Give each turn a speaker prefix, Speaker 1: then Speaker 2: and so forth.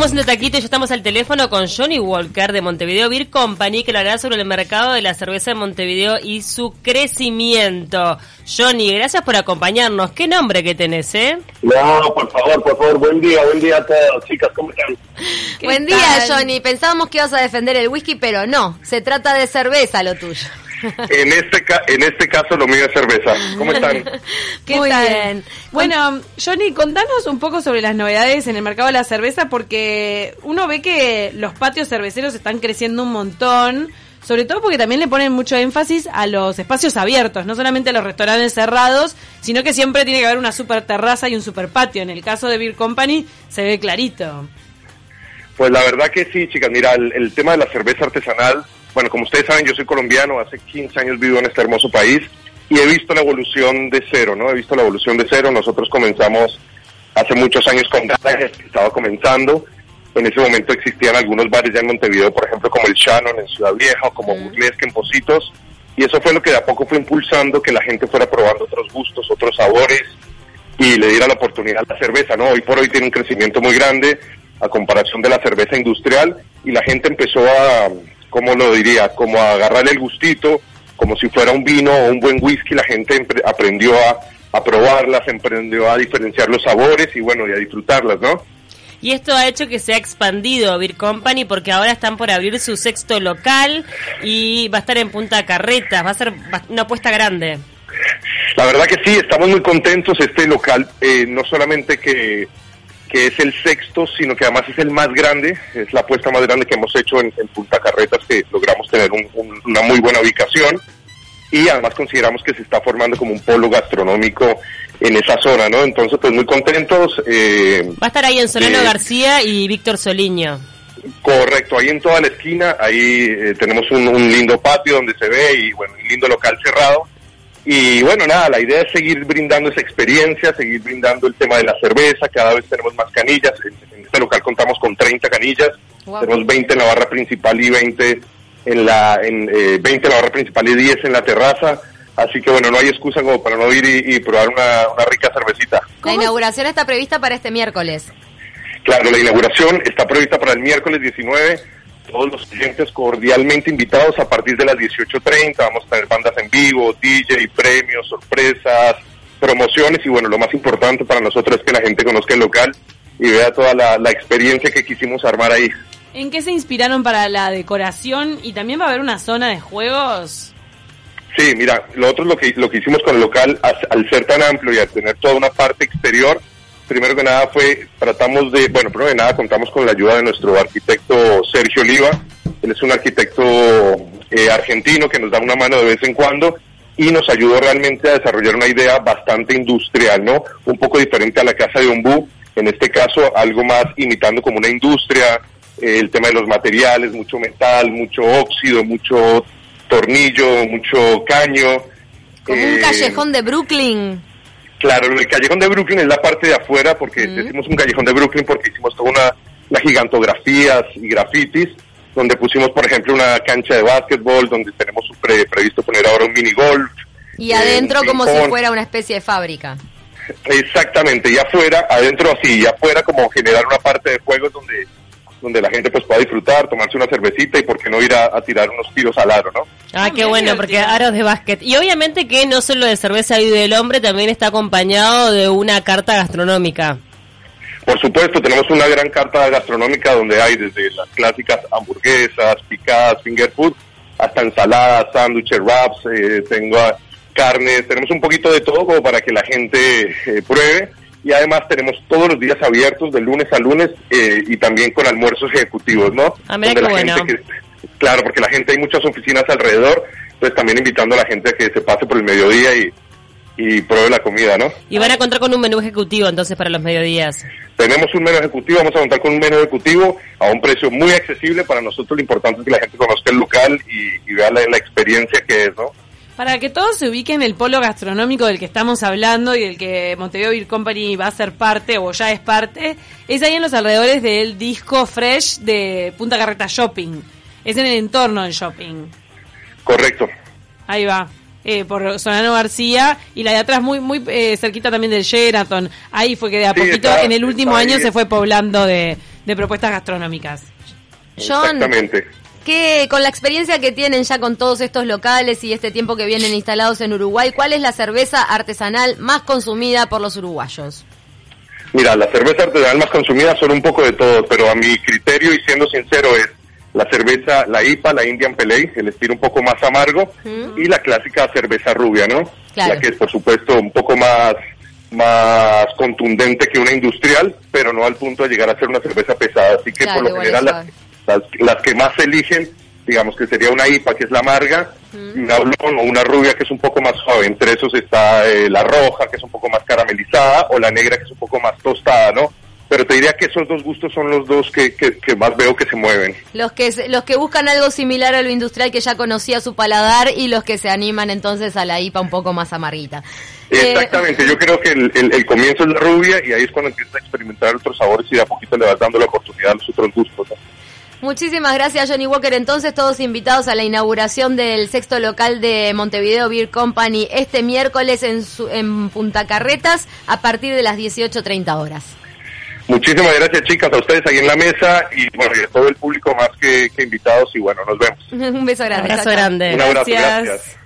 Speaker 1: seguimos en Taquito y ya estamos al teléfono con Johnny Walker de Montevideo Beer Company que lo hará sobre el mercado de la cerveza de Montevideo y su crecimiento. Johnny, gracias por acompañarnos. ¿Qué nombre que tenés, eh?
Speaker 2: No, por favor, por favor, buen día, buen día a todos, chicas, ¿cómo están?
Speaker 3: Buen día, Johnny. Pensábamos que ibas a defender el whisky, pero no, se trata de cerveza lo tuyo.
Speaker 2: En este, en este caso lo mío es cerveza. ¿Cómo están?
Speaker 3: ¿Qué Muy bien.
Speaker 4: Bueno, Johnny, contanos un poco sobre las novedades en el mercado de la cerveza porque uno ve que los patios cerveceros están creciendo un montón. Sobre todo porque también le ponen mucho énfasis a los espacios abiertos, no solamente a los restaurantes cerrados, sino que siempre tiene que haber una super terraza y un super patio. En el caso de Beer Company se ve clarito.
Speaker 2: Pues la verdad que sí, chicas. Mira, el tema de la cerveza artesanal bueno, como ustedes saben, yo soy colombiano, hace 15 años vivo en este hermoso país y he visto la evolución de cero, ¿no? He visto la evolución de cero. Nosotros comenzamos hace muchos años con Gallagher, estaba comenzando. En ese momento existían algunos bares ya en Montevideo, por ejemplo, como el Shannon en Ciudad Vieja o como Burlesque en Positos. Y eso fue lo que de a poco fue impulsando que la gente fuera probando otros gustos, otros sabores y le diera la oportunidad a la cerveza, ¿no? Hoy por hoy tiene un crecimiento muy grande a comparación de la cerveza industrial y la gente empezó a, ¿cómo lo diría? Como a agarrarle el gustito, como si fuera un vino o un buen whisky, la gente aprendió a, a probarlas, aprendió a diferenciar los sabores y bueno, y a disfrutarlas, ¿no?
Speaker 1: Y esto ha hecho que se ha expandido Beer Company porque ahora están por abrir su sexto local y va a estar en Punta Carretas, va a ser una apuesta grande.
Speaker 2: La verdad que sí, estamos muy contentos. Este local, eh, no solamente que que es el sexto, sino que además es el más grande, es la apuesta más grande que hemos hecho en, Punta Carretas, que logramos tener una muy buena ubicación y además consideramos que se está formando como un polo gastronómico en esa zona, ¿no? Entonces, pues muy contentos.
Speaker 1: Eh, Va a estar ahí en Solano García y Víctor Soliño.
Speaker 2: Correcto, ahí en toda la esquina, ahí eh, tenemos un, un, lindo patio donde se ve y bueno, un lindo local cerrado y bueno, nada, la idea es seguir brindando esa experiencia, seguir brindando el tema de la cerveza, cada vez tenemos más canillas, en, este local contamos con 30 canillas, tenemos 20 en la barra principal y 20 en la, en, eh, 20 en la barra principal y 10 en la terraza, así que bueno, no hay excusa como para no ir y, probar una, una rica cervecita.
Speaker 3: La inauguración está prevista para este miércoles.
Speaker 2: Claro, la inauguración está prevista para el miércoles 19 todos los clientes cordialmente invitados a partir de las 18.30. Vamos a tener bandas en vivo, DJ, premios, sorpresas, promociones y bueno, lo más importante para nosotros es que la gente conozca el local y vea toda la, experiencia que quisimos armar ahí.
Speaker 4: ¿En qué se inspiraron para la decoración y también va a haber una zona de juegos?
Speaker 2: Sí, mira, lo otro lo que, lo que hicimos con el local, al ser tan amplio y al tener toda una parte exterior, primero que nada fue, tratamos de, bueno, primero que nada contamos con la ayuda de nuestro arquitecto Sergio Oliva, él es un arquitecto eh, argentino que nos da una mano de vez en cuando y nos ayudó realmente a desarrollar una idea bastante industrial, ¿no? Un poco diferente a la casa de Ombú, en este caso algo más imitando como una industria, eh, el tema de los materiales, mucho metal, mucho óxido, mucho tornillo, mucho caño.
Speaker 3: Como un eh, callejón de Brooklyn.
Speaker 2: Claro, el callejón de Brooklyn es la parte de afuera, porque decimos un callejón de Brooklyn porque hicimos toda una, las gigantografías y grafitis, donde pusimos, por ejemplo, una cancha de básquetbol, donde tenemos previsto poner ahora un mini golf.
Speaker 3: Y adentro como si fuera una especie de fábrica.
Speaker 2: Exactamente, y afuera, adentro así, y afuera como generar una parte de juegos donde donde la gente pues pueda disfrutar, tomarse una cervecita y por qué no ir a, tirar unos tiros al aro, ¿no?
Speaker 1: Ah, qué bueno, porque aros de básquet. Y obviamente que no solo de cerveza y del hombre, también está acompañado de una carta gastronómica.
Speaker 2: Por supuesto, tenemos una gran carta gastronómica donde hay desde las clásicas hamburguesas, picadas, finger food, hasta ensaladas, sándwiches, wraps, eh, tengo carnes, tenemos un poquito de todo como para que la gente eh, pruebe y además tenemos todos los días abiertos de lunes a lunes eh, y también con almuerzos ejecutivos, ¿no?
Speaker 1: Ah, bueno.
Speaker 2: Claro, porque la gente hay muchas oficinas alrededor, entonces también invitando a la gente a que se pase por el mediodía y, y pruebe la comida, ¿no?
Speaker 1: Y van a contar con un menú ejecutivo entonces para los mediodías.
Speaker 2: Tenemos un menú ejecutivo, vamos a contar con un menú ejecutivo a un precio muy accesible. Para nosotros lo importante es que la gente conozca el local y, vea la, la experiencia que es, ¿no?
Speaker 4: Para que todos se ubiquen el polo gastronómico del que estamos hablando y del que Montevideo Beer Company va a ser parte o ya es parte, es ahí en los alrededores del disco Fresh de Punta Carreta Shopping. Es en el entorno del shopping.
Speaker 2: Correcto.
Speaker 4: Ahí va. Eh, por Solano García y la de atrás muy muy eh, cerquita también del Sheraton. Ahí fue que de a poquito en el último año se fue poblando de, de propuestas gastronómicas.
Speaker 3: John,
Speaker 2: Exactamente.
Speaker 3: ¿qué, con la experiencia que tienen ya con todos estos locales y este tiempo que vienen instalados en Uruguay, ¿cuál es la cerveza artesanal más consumida por los uruguayos?
Speaker 2: Mira, la cerveza artesanal más consumida son un poco de todo, pero a mi criterio y siendo sincero es la cerveza, la IPA, la Indian Pale, el estilo un poco más amargo, y la clásica cerveza rubia, ¿no?
Speaker 3: Claro.
Speaker 2: La que es, por supuesto, un poco más más contundente que una industrial, pero no al punto de llegar a ser una cerveza pesada. Así que
Speaker 3: Claro,
Speaker 2: por lo general las, las, las que más se eligen, digamos que sería una IPA que es la amarga, y una blonde o una rubia que es un poco más suave. Entre esos está eh, la roja que es un poco más caramelizada o la negra que es un poco más tostada, ¿no? Pero te diría que esos dos gustos son los dos que, que, que más veo que se mueven.
Speaker 3: Los que, los que buscan algo similar a lo industrial que ya conocía su paladar y los que se animan entonces a la IPA un poco más amarguita. Eh,
Speaker 2: Exactamente, yo creo que el, el- el comienzo es la rubia y ahí es cuando empiezas a experimentar otros sabores y de a poquito le vas dando la oportunidad a los otros gustos. ¿no?
Speaker 3: Muchísimas gracias Johnny Walker. Entonces todos invitados a la inauguración del sexto local de Montevideo Beer Company este miércoles en, su- en Punta Carretas a partir de las 18.30 horas.
Speaker 2: Muchísimas gracias chicas a ustedes ahí en la mesa y bueno, y a todo el público más que, que invitados y bueno, nos vemos.
Speaker 3: Un beso grande.
Speaker 1: Abrazo
Speaker 3: Chao, chao.
Speaker 1: grande.
Speaker 2: Un abrazo,
Speaker 4: Gracias.
Speaker 2: gracias.